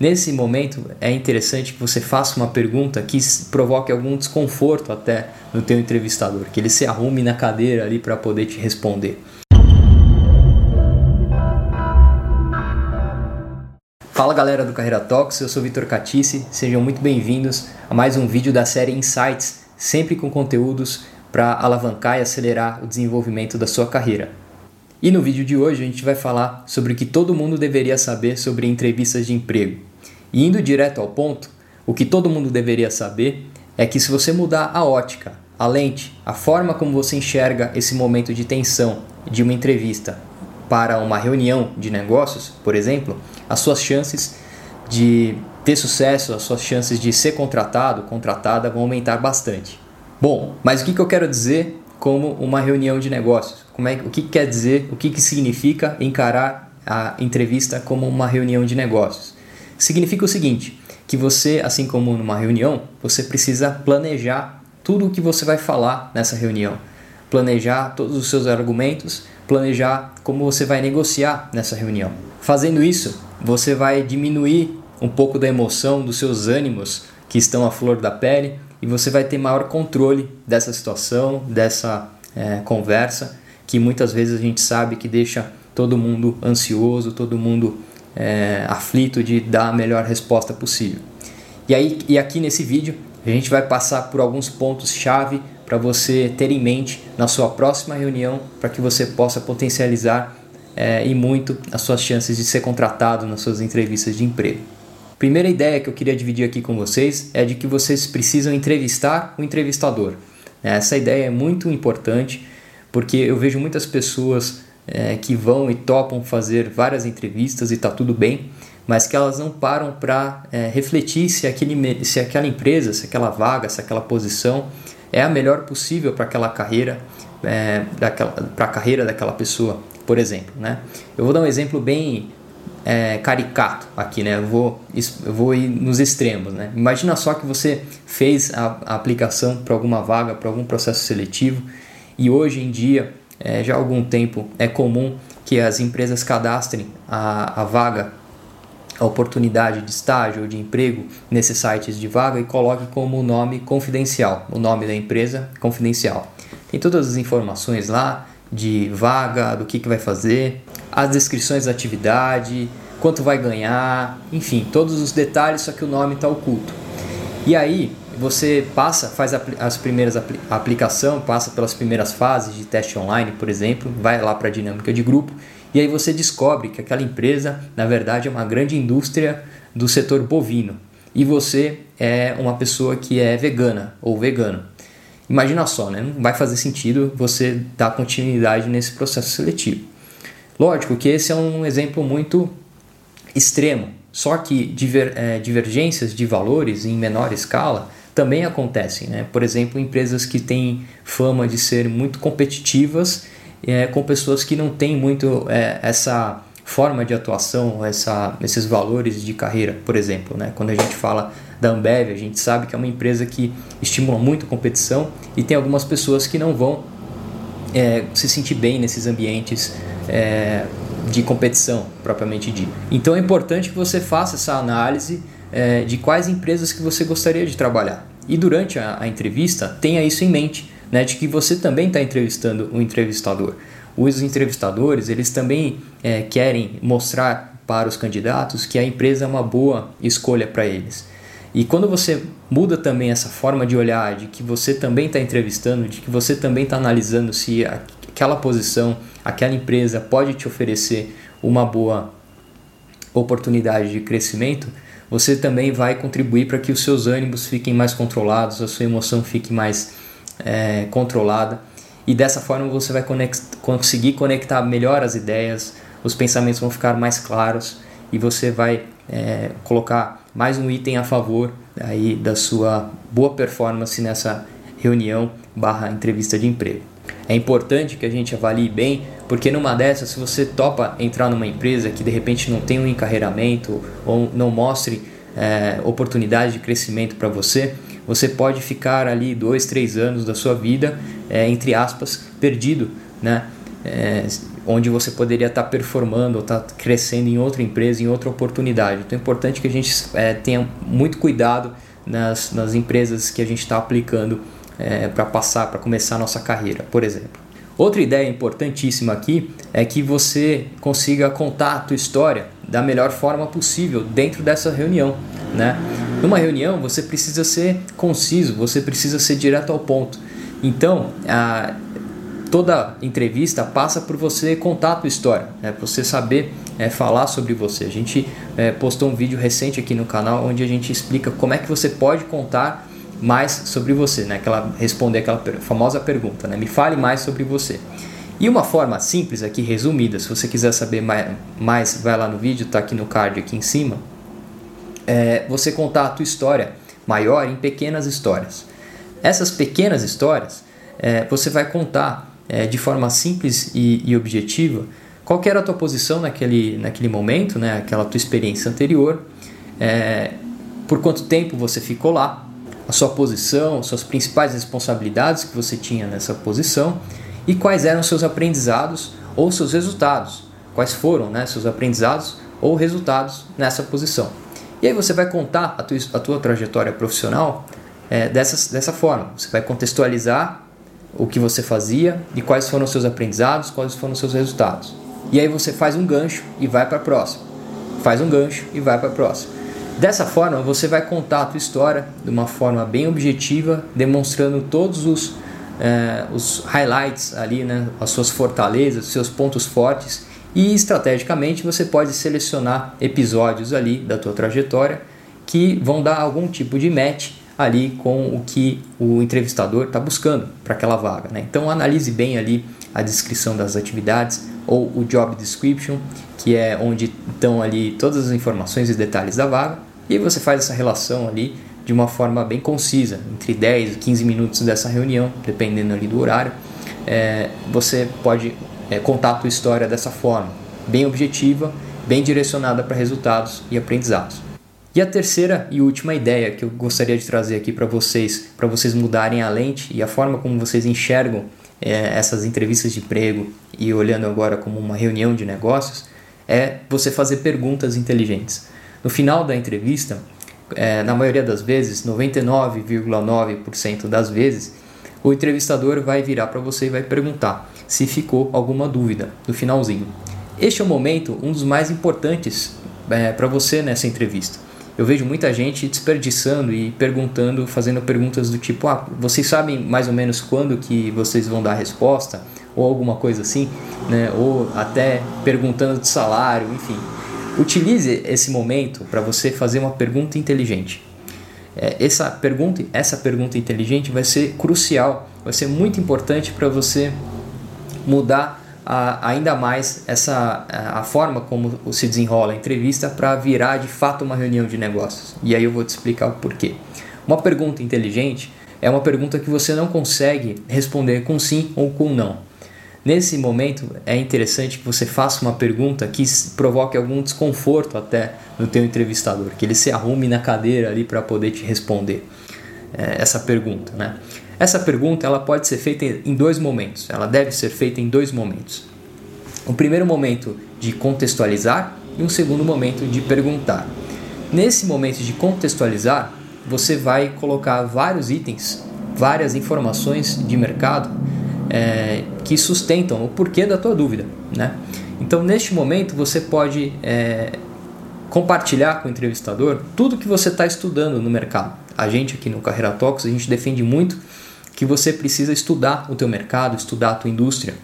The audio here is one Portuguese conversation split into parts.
Nesse momento é interessante que você faça uma pergunta que provoque algum desconforto até no teu entrevistador, que ele se arrume na cadeira ali para poder te responder. Fala galera do Carreira Talks, eu sou Vitor Catice, sejam muito bem-vindos a mais um vídeo da série Insights, sempre com conteúdos para alavancar e acelerar o desenvolvimento da sua carreira. E no vídeo de hoje a gente vai falar sobre o que todo mundo deveria saber sobre entrevistas de emprego. E indo direto ao ponto, o que todo mundo deveria saber é que se você mudar a ótica, a lente, a forma como você enxerga esse momento de tensão de uma entrevista para uma reunião de negócios, por exemplo, as suas chances de ter sucesso, as suas chances de ser contratado, contratada vão aumentar bastante. Bom, mas o que, eu quero dizer como uma reunião de negócios? Como é, o que quer dizer, o que, significa encarar a entrevista como uma reunião de negócios? Significa o seguinte, que você, assim como numa reunião, você precisa planejar tudo o que você vai falar nessa reunião. Planejar todos os seus argumentos, planejar como você vai negociar nessa reunião. Fazendo isso, você vai diminuir um pouco da emoção dos seus ânimos que estão à flor da pele e você vai ter maior controle dessa situação, dessa é, conversa, que muitas vezes a gente sabe que deixa todo mundo ansioso, todo mundo é, aflito de dar a melhor resposta possível. E, aí, e aqui nesse vídeo a gente vai passar por alguns pontos-chave para você ter em mente na sua próxima reunião, para que você possa potencializar é, e muito as suas chances de ser contratado nas suas entrevistas de emprego. Primeira ideia que eu queria dividir aqui com vocês é de que vocês precisam entrevistar o entrevistador. Essa ideia é muito importante porque eu vejo muitas pessoas é, que vão e topam fazer várias entrevistas e está tudo bem, mas que elas não param para é, refletir se, aquele, se aquela empresa, se aquela vaga, se aquela posição é a melhor possível para aquela carreira, é, para a carreira daquela pessoa, por exemplo. Né? Eu vou dar um exemplo bem é, caricato aqui, né? Eu vou, eu vou ir nos extremos, né? Imagina só que você fez a, a aplicação para alguma vaga, para algum processo seletivo e hoje em dia, é, já há algum tempo, é comum que as empresas cadastrem a, a vaga, a oportunidade de estágio ou de emprego nesses sites de vaga e coloque como nome confidencial, o nome da empresa confidencial. Tem todas as informações lá de vaga, do que, que vai fazer, as descrições da atividade, quanto vai ganhar, enfim, todos os detalhes, só que o nome está oculto. E aí você passa, faz as primeiras apl aplicação, passa pelas primeiras fases de teste online, por exemplo, vai lá para a dinâmica de grupo e aí você descobre que aquela empresa, na verdade, é uma grande indústria do setor bovino e você é uma pessoa que é vegana ou vegano. Imagina só, né? não vai fazer sentido você dar continuidade nesse processo seletivo. Lógico que esse é um exemplo muito extremo, só que diver, é, divergências de valores em menor escala também acontecem. Né? Por exemplo, empresas que têm fama de ser muito competitivas é, com pessoas que não têm muito é, essa forma de atuação, essa, esses valores de carreira, por exemplo. Né? Quando a gente fala da Ambev, a gente sabe que é uma empresa que estimula muito a competição e tem algumas pessoas que não vão é, se sentir bem nesses ambientes é, de competição propriamente dito. Então é importante que você faça essa análise é, de quais empresas que você gostaria de trabalhar. E durante a, a entrevista, tenha isso em mente, né, de que você também está entrevistando o entrevistador. Os entrevistadores, eles também é, querem mostrar para os candidatos que a empresa é uma boa escolha para eles. E quando você muda também essa forma de olhar, de que você também está entrevistando, de que você também está analisando se aquela posição, aquela empresa pode te oferecer uma boa oportunidade de crescimento, você também vai contribuir para que os seus ânimos fiquem mais controlados, a sua emoção fique mais é, controlada e dessa forma você vai conect conseguir conectar melhor as ideias, os pensamentos vão ficar mais claros e você vai é, colocar mais um item a favor aí da sua boa performance nessa reunião barra entrevista de emprego. É importante que a gente avalie bem, porque numa dessas, se você topa entrar numa empresa que de repente não tem um encarreiramento ou não mostre é, oportunidade de crescimento para você, você pode ficar ali dois, três anos da sua vida, é, entre aspas, perdido, né? É, onde você poderia estar tá performando ou estar tá crescendo em outra empresa, em outra oportunidade. Então é importante que a gente é, tenha muito cuidado nas, nas empresas que a gente está aplicando para passar, para começar a nossa carreira, por exemplo. Outra ideia importantíssima aqui é que você consiga contar a tua história da melhor forma possível dentro dessa reunião, né? Numa reunião você precisa ser conciso, você precisa ser direto ao ponto. Então, a, toda entrevista passa por você contar a tua história, né? você saber é, falar sobre você. A gente é, postou um vídeo recente aqui no canal onde a gente explica como é que você pode contar mais sobre você, né? Aquela, responder aquela famosa pergunta, né? Me fale mais sobre você. E uma forma simples aqui, resumida, se você quiser saber mais, vai lá no vídeo, está aqui no card aqui em cima, é você contar a tua história maior em pequenas histórias. Essas pequenas histórias é, você vai contar é, de forma simples e, e, objetiva qual era a tua posição naquele, naquele momento, né? aquela tua experiência anterior, é, por quanto tempo você ficou lá, a sua posição, suas principais responsabilidades que você tinha nessa posição e quais eram seus aprendizados ou seus resultados. Quais foram né, seus aprendizados ou resultados nessa posição. E aí você vai contar a tua, a tua trajetória profissional é, dessa, dessa forma. Você vai contextualizar o que você fazia e quais foram seus aprendizados, quais foram seus resultados. E aí você faz um gancho e vai para a próxima. Faz um gancho e vai para a próxima. Dessa forma, você vai contar a tua história de uma forma bem objetiva, demonstrando todos os, eh, os highlights ali, né, as suas fortalezas, os seus pontos fortes e estrategicamente você pode selecionar episódios ali da tua trajetória que vão dar algum tipo de match ali com o que o entrevistador está buscando para aquela vaga. Né? Então analise bem ali a descrição das atividades ou o job description, que é onde estão ali todas as informações e detalhes da vaga e você faz essa relação ali de uma forma bem concisa, entre 10 e 15 minutos dessa reunião, dependendo ali do horário, é, você pode é, contar a tua história dessa forma, bem objetiva, bem direcionada para resultados e aprendizados. E a terceira e última ideia que eu gostaria de trazer aqui para vocês, para vocês mudarem a lente e a forma como vocês enxergam é, essas entrevistas de emprego e olhando agora como uma reunião de negócios, é você fazer perguntas inteligentes. No final da entrevista, é, na maioria das vezes, 99,9% das vezes, o entrevistador vai virar para você e vai perguntar se ficou alguma dúvida no finalzinho. Este é o momento, um dos mais importantes é, para você nessa entrevista. Eu vejo muita gente desperdiçando e perguntando, fazendo perguntas do tipo: ah, vocês sabem mais ou menos quando que vocês vão dar a resposta? Ou alguma coisa assim, né? Ou até perguntando de salário, enfim. Utilize esse momento para você fazer uma pergunta inteligente. É, essa pergunta, essa pergunta inteligente vai ser crucial, vai ser muito importante para você mudar a, ainda mais essa a, forma como se desenrola a entrevista para virar de fato uma reunião de negócios. E aí eu vou te explicar o porquê. Uma pergunta inteligente é uma pergunta que você não consegue responder com sim ou com não. Nesse momento é interessante que você faça uma pergunta que provoque algum desconforto até no teu entrevistador, que ele se arrume na cadeira ali para poder te responder é, essa pergunta, né? Essa pergunta ela pode ser feita em dois momentos, ela deve ser feita em dois momentos. O primeiro momento de contextualizar e um segundo momento de perguntar. Nesse momento de contextualizar, você vai colocar vários itens, várias informações de mercado é, que sustentam o porquê da tua dúvida. Né? Então, neste momento, você pode é, compartilhar com o entrevistador tudo que você está estudando no mercado. A gente aqui no Carreira Talks, a gente defende muito que você precisa estudar o teu mercado, estudar a tua indústria,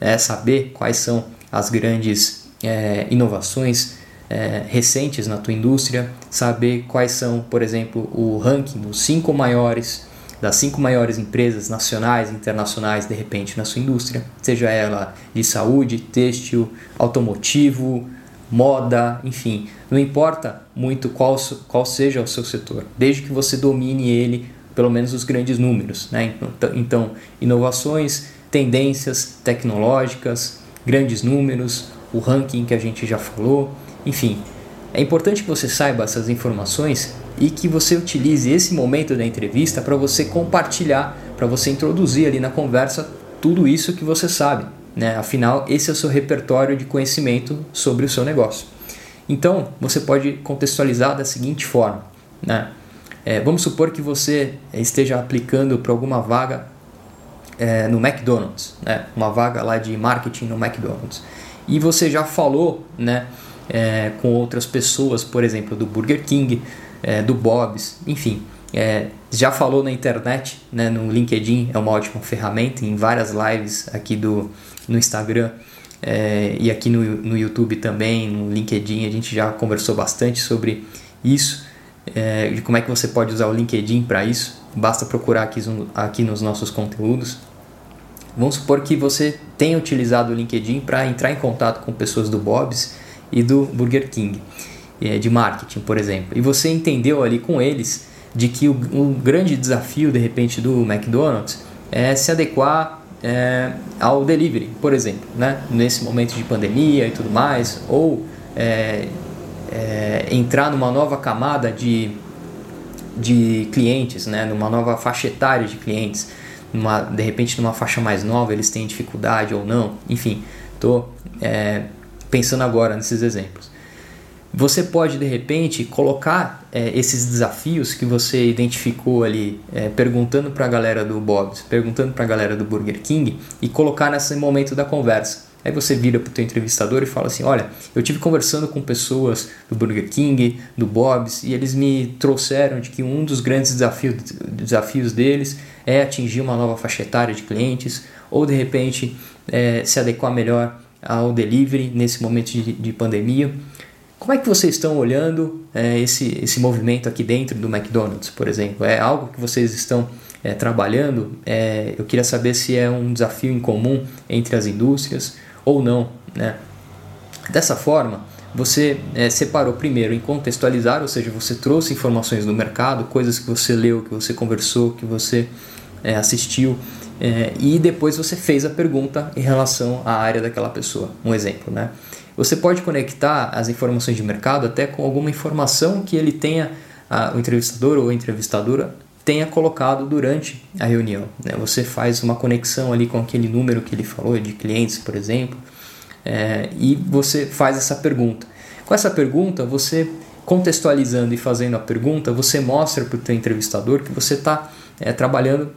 é, saber quais são as grandes é, inovações é, recentes na tua indústria, saber quais são, por exemplo, o ranking dos cinco maiores das cinco maiores empresas nacionais e internacionais de repente na sua indústria, seja ela de saúde, têxtil, automotivo, moda, enfim, não importa muito qual, qual seja o seu setor, desde que você domine ele, pelo menos os grandes números. Né? Então, então inovações, tendências tecnológicas, grandes números, o ranking que a gente já falou, enfim. É importante que você saiba essas informações e que você utilize esse momento da entrevista para você compartilhar, para você introduzir ali na conversa tudo isso que você sabe. Né? Afinal, esse é o seu repertório de conhecimento sobre o seu negócio. Então, você pode contextualizar da seguinte forma. Né? É, vamos supor que você esteja aplicando para alguma vaga é, no McDonald's, né? uma vaga lá de marketing no McDonald's. E você já falou né, é, com outras pessoas, por exemplo, do Burger King, é, do Bob's, enfim. É, já falou na internet, né, no LinkedIn é uma ótima ferramenta, em várias lives aqui do, no Instagram é, e aqui no, no YouTube também, no LinkedIn, a gente já conversou bastante sobre isso é, de como é que você pode usar o LinkedIn para isso. Basta procurar aqui, aqui nos nossos conteúdos. Vamos supor que você tenha utilizado o LinkedIn para entrar em contato com pessoas do Bob's e do Burger King, é, de marketing, por exemplo. E você entendeu ali com eles de que o, grande desafio, de repente, do McDonald's é se adequar é, ao delivery, por exemplo, né? nesse momento de pandemia e tudo mais, ou é, é, entrar numa nova camada de, de clientes, né, numa nova faixa etária de clientes, numa, de repente numa faixa mais nova eles têm dificuldade ou não, enfim, estou é, pensando agora nesses exemplos. Você pode de repente colocar é, esses desafios que você identificou ali, é, perguntando para a galera do Bob's, perguntando para a galera do Burger King e colocar nesse momento da conversa. Aí você vira para o teu entrevistador e fala assim, olha, eu tive conversando com pessoas do Burger King, do Bob's, e eles me trouxeram de que um dos grandes desafios, desafios deles é atingir uma nova faixa etária de clientes, ou de repente é, se adequar melhor ao delivery nesse momento de, de pandemia. Como é que vocês estão olhando é, esse, esse movimento aqui dentro do McDonald's, por exemplo? É algo que vocês estão é, trabalhando? É, eu queria saber se é um desafio em comum entre as indústrias ou não. Né? Dessa forma, você é, separou primeiro em contextualizar, ou seja, você trouxe informações do mercado, coisas que você leu, que você conversou, que você é, assistiu, é, e depois você fez a pergunta em relação à área daquela pessoa. Um exemplo, né? Você pode conectar as informações de mercado até com alguma informação que ele tenha, a, o entrevistador ou a entrevistadora tenha colocado durante a reunião. Né? Você faz uma conexão ali com aquele número que ele falou de clientes, por exemplo, é, e você faz essa pergunta. Com essa pergunta, você contextualizando e fazendo a pergunta, você mostra para o teu entrevistador que você está é, trabalhando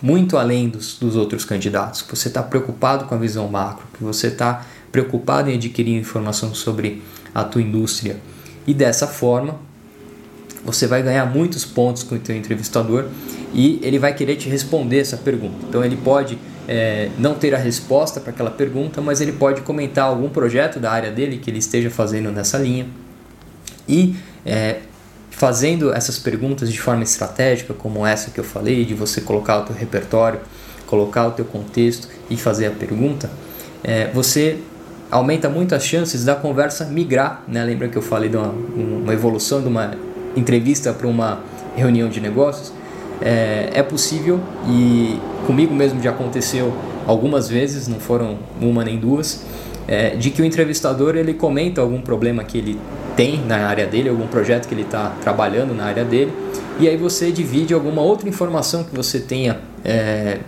muito além dos, dos outros candidatos, que você está preocupado com a visão macro, que você está preocupado em adquirir informação sobre a tua indústria. E dessa forma, você vai ganhar muitos pontos com o teu entrevistador e ele vai querer te responder essa pergunta. Então ele pode é, não ter a resposta para aquela pergunta, mas ele pode comentar algum projeto da área dele que ele esteja fazendo nessa linha e é, fazendo essas perguntas de forma estratégica, como essa que eu falei, de você colocar o teu repertório, colocar o teu contexto e fazer a pergunta, é, você aumenta muito as chances da conversa migrar, né? Lembra que eu falei de uma, uma evolução de uma entrevista para uma reunião de negócios, é, é, possível e comigo mesmo já aconteceu algumas vezes, não foram uma nem duas, é, de que o entrevistador ele comenta algum problema que ele tem na área dele, algum projeto que ele está trabalhando na área dele, e aí você divide alguma outra informação que você tenha é,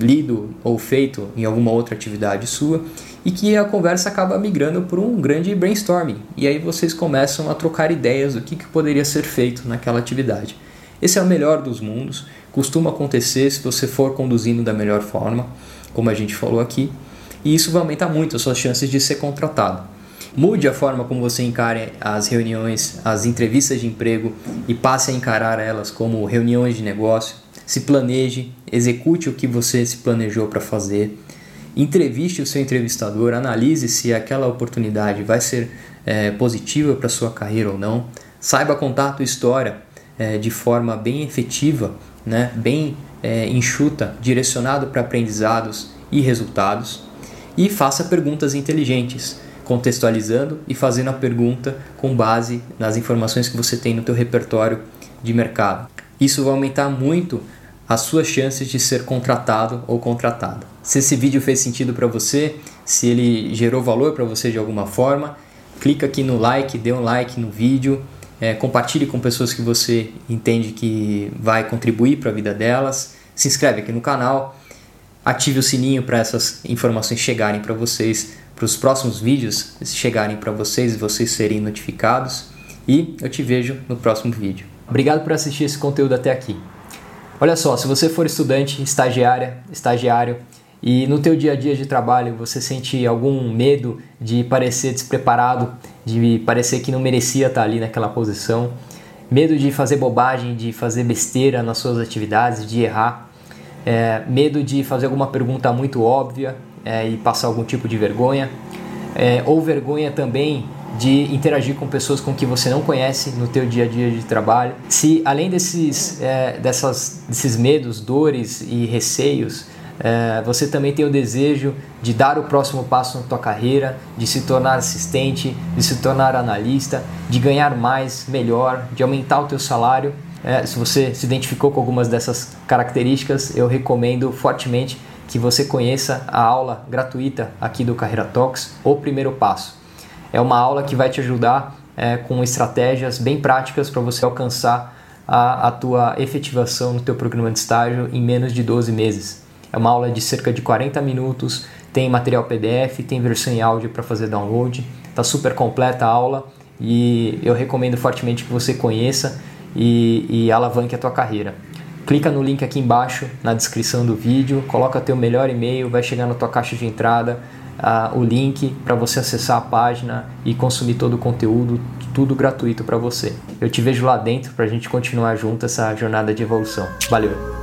lido ou feito em alguma outra atividade sua e que a conversa acaba migrando por um grande brainstorming. E aí vocês começam a trocar ideias do que, que poderia ser feito naquela atividade. Esse é o melhor dos mundos, costuma acontecer se você for conduzindo da melhor forma, como a gente falou aqui, e isso vai aumentar muito as suas chances de ser contratado. Mude a forma como você encare as reuniões, as entrevistas de emprego e passe a encarar elas como reuniões de negócio. Se planeje, execute o que você se planejou para fazer entreviste o seu entrevistador, analise se aquela oportunidade vai ser é, positiva para sua carreira ou não, saiba contar a tua história é, de forma bem efetiva, né, bem é, enxuta, direcionado para aprendizados e resultados, e faça perguntas inteligentes, contextualizando e fazendo a pergunta com base nas informações que você tem no teu repertório de mercado. Isso vai aumentar muito as suas chances de ser contratado ou contratada. Se esse vídeo fez sentido para você, se ele gerou valor para você de alguma forma, clica aqui no like, dê um like no vídeo, é, compartilhe com pessoas que você entende que vai contribuir para a vida delas, se inscreve aqui no canal Ative o sininho para essas informações chegarem para vocês, para os próximos vídeos chegarem para vocês e vocês serem notificados. E eu te vejo no próximo vídeo. Obrigado por assistir esse conteúdo até aqui. Olha só, se você for estudante, estagiária, estagiário e no teu dia a dia de trabalho você sente algum medo de parecer despreparado, de parecer que não merecia estar ali naquela posição, medo de fazer bobagem, de fazer besteira nas suas atividades, de errar, é, medo de fazer alguma pergunta muito óbvia é, e passar algum tipo de vergonha, é, ou vergonha também de interagir com pessoas com que você não conhece no teu dia a dia de trabalho. Se além desses, é, dessas, desses medos, dores e receios, é, você também tem o desejo de dar o próximo passo na tua carreira, de se tornar assistente, de se tornar analista, de ganhar mais, melhor, de aumentar o teu salário. É, se você se identificou com algumas dessas características, eu recomendo fortemente que você conheça a aula gratuita aqui do Carreira Talks, o primeiro passo. É uma aula que vai te ajudar é, com estratégias bem práticas para você alcançar a, a tua efetivação no teu programa de estágio em menos de 12 meses. É uma aula de cerca de 40 minutos, tem material PDF, tem versão em áudio para fazer download. Está super completa a aula e eu recomendo fortemente que você conheça e, e alavanque a tua carreira. Clica no link aqui embaixo na descrição do vídeo, coloca teu melhor e-mail, vai chegar na tua caixa de entrada uh, o link para você acessar a página e consumir todo o conteúdo, tudo gratuito para você. Eu te vejo lá dentro para a gente continuar junto essa jornada de evolução. Valeu!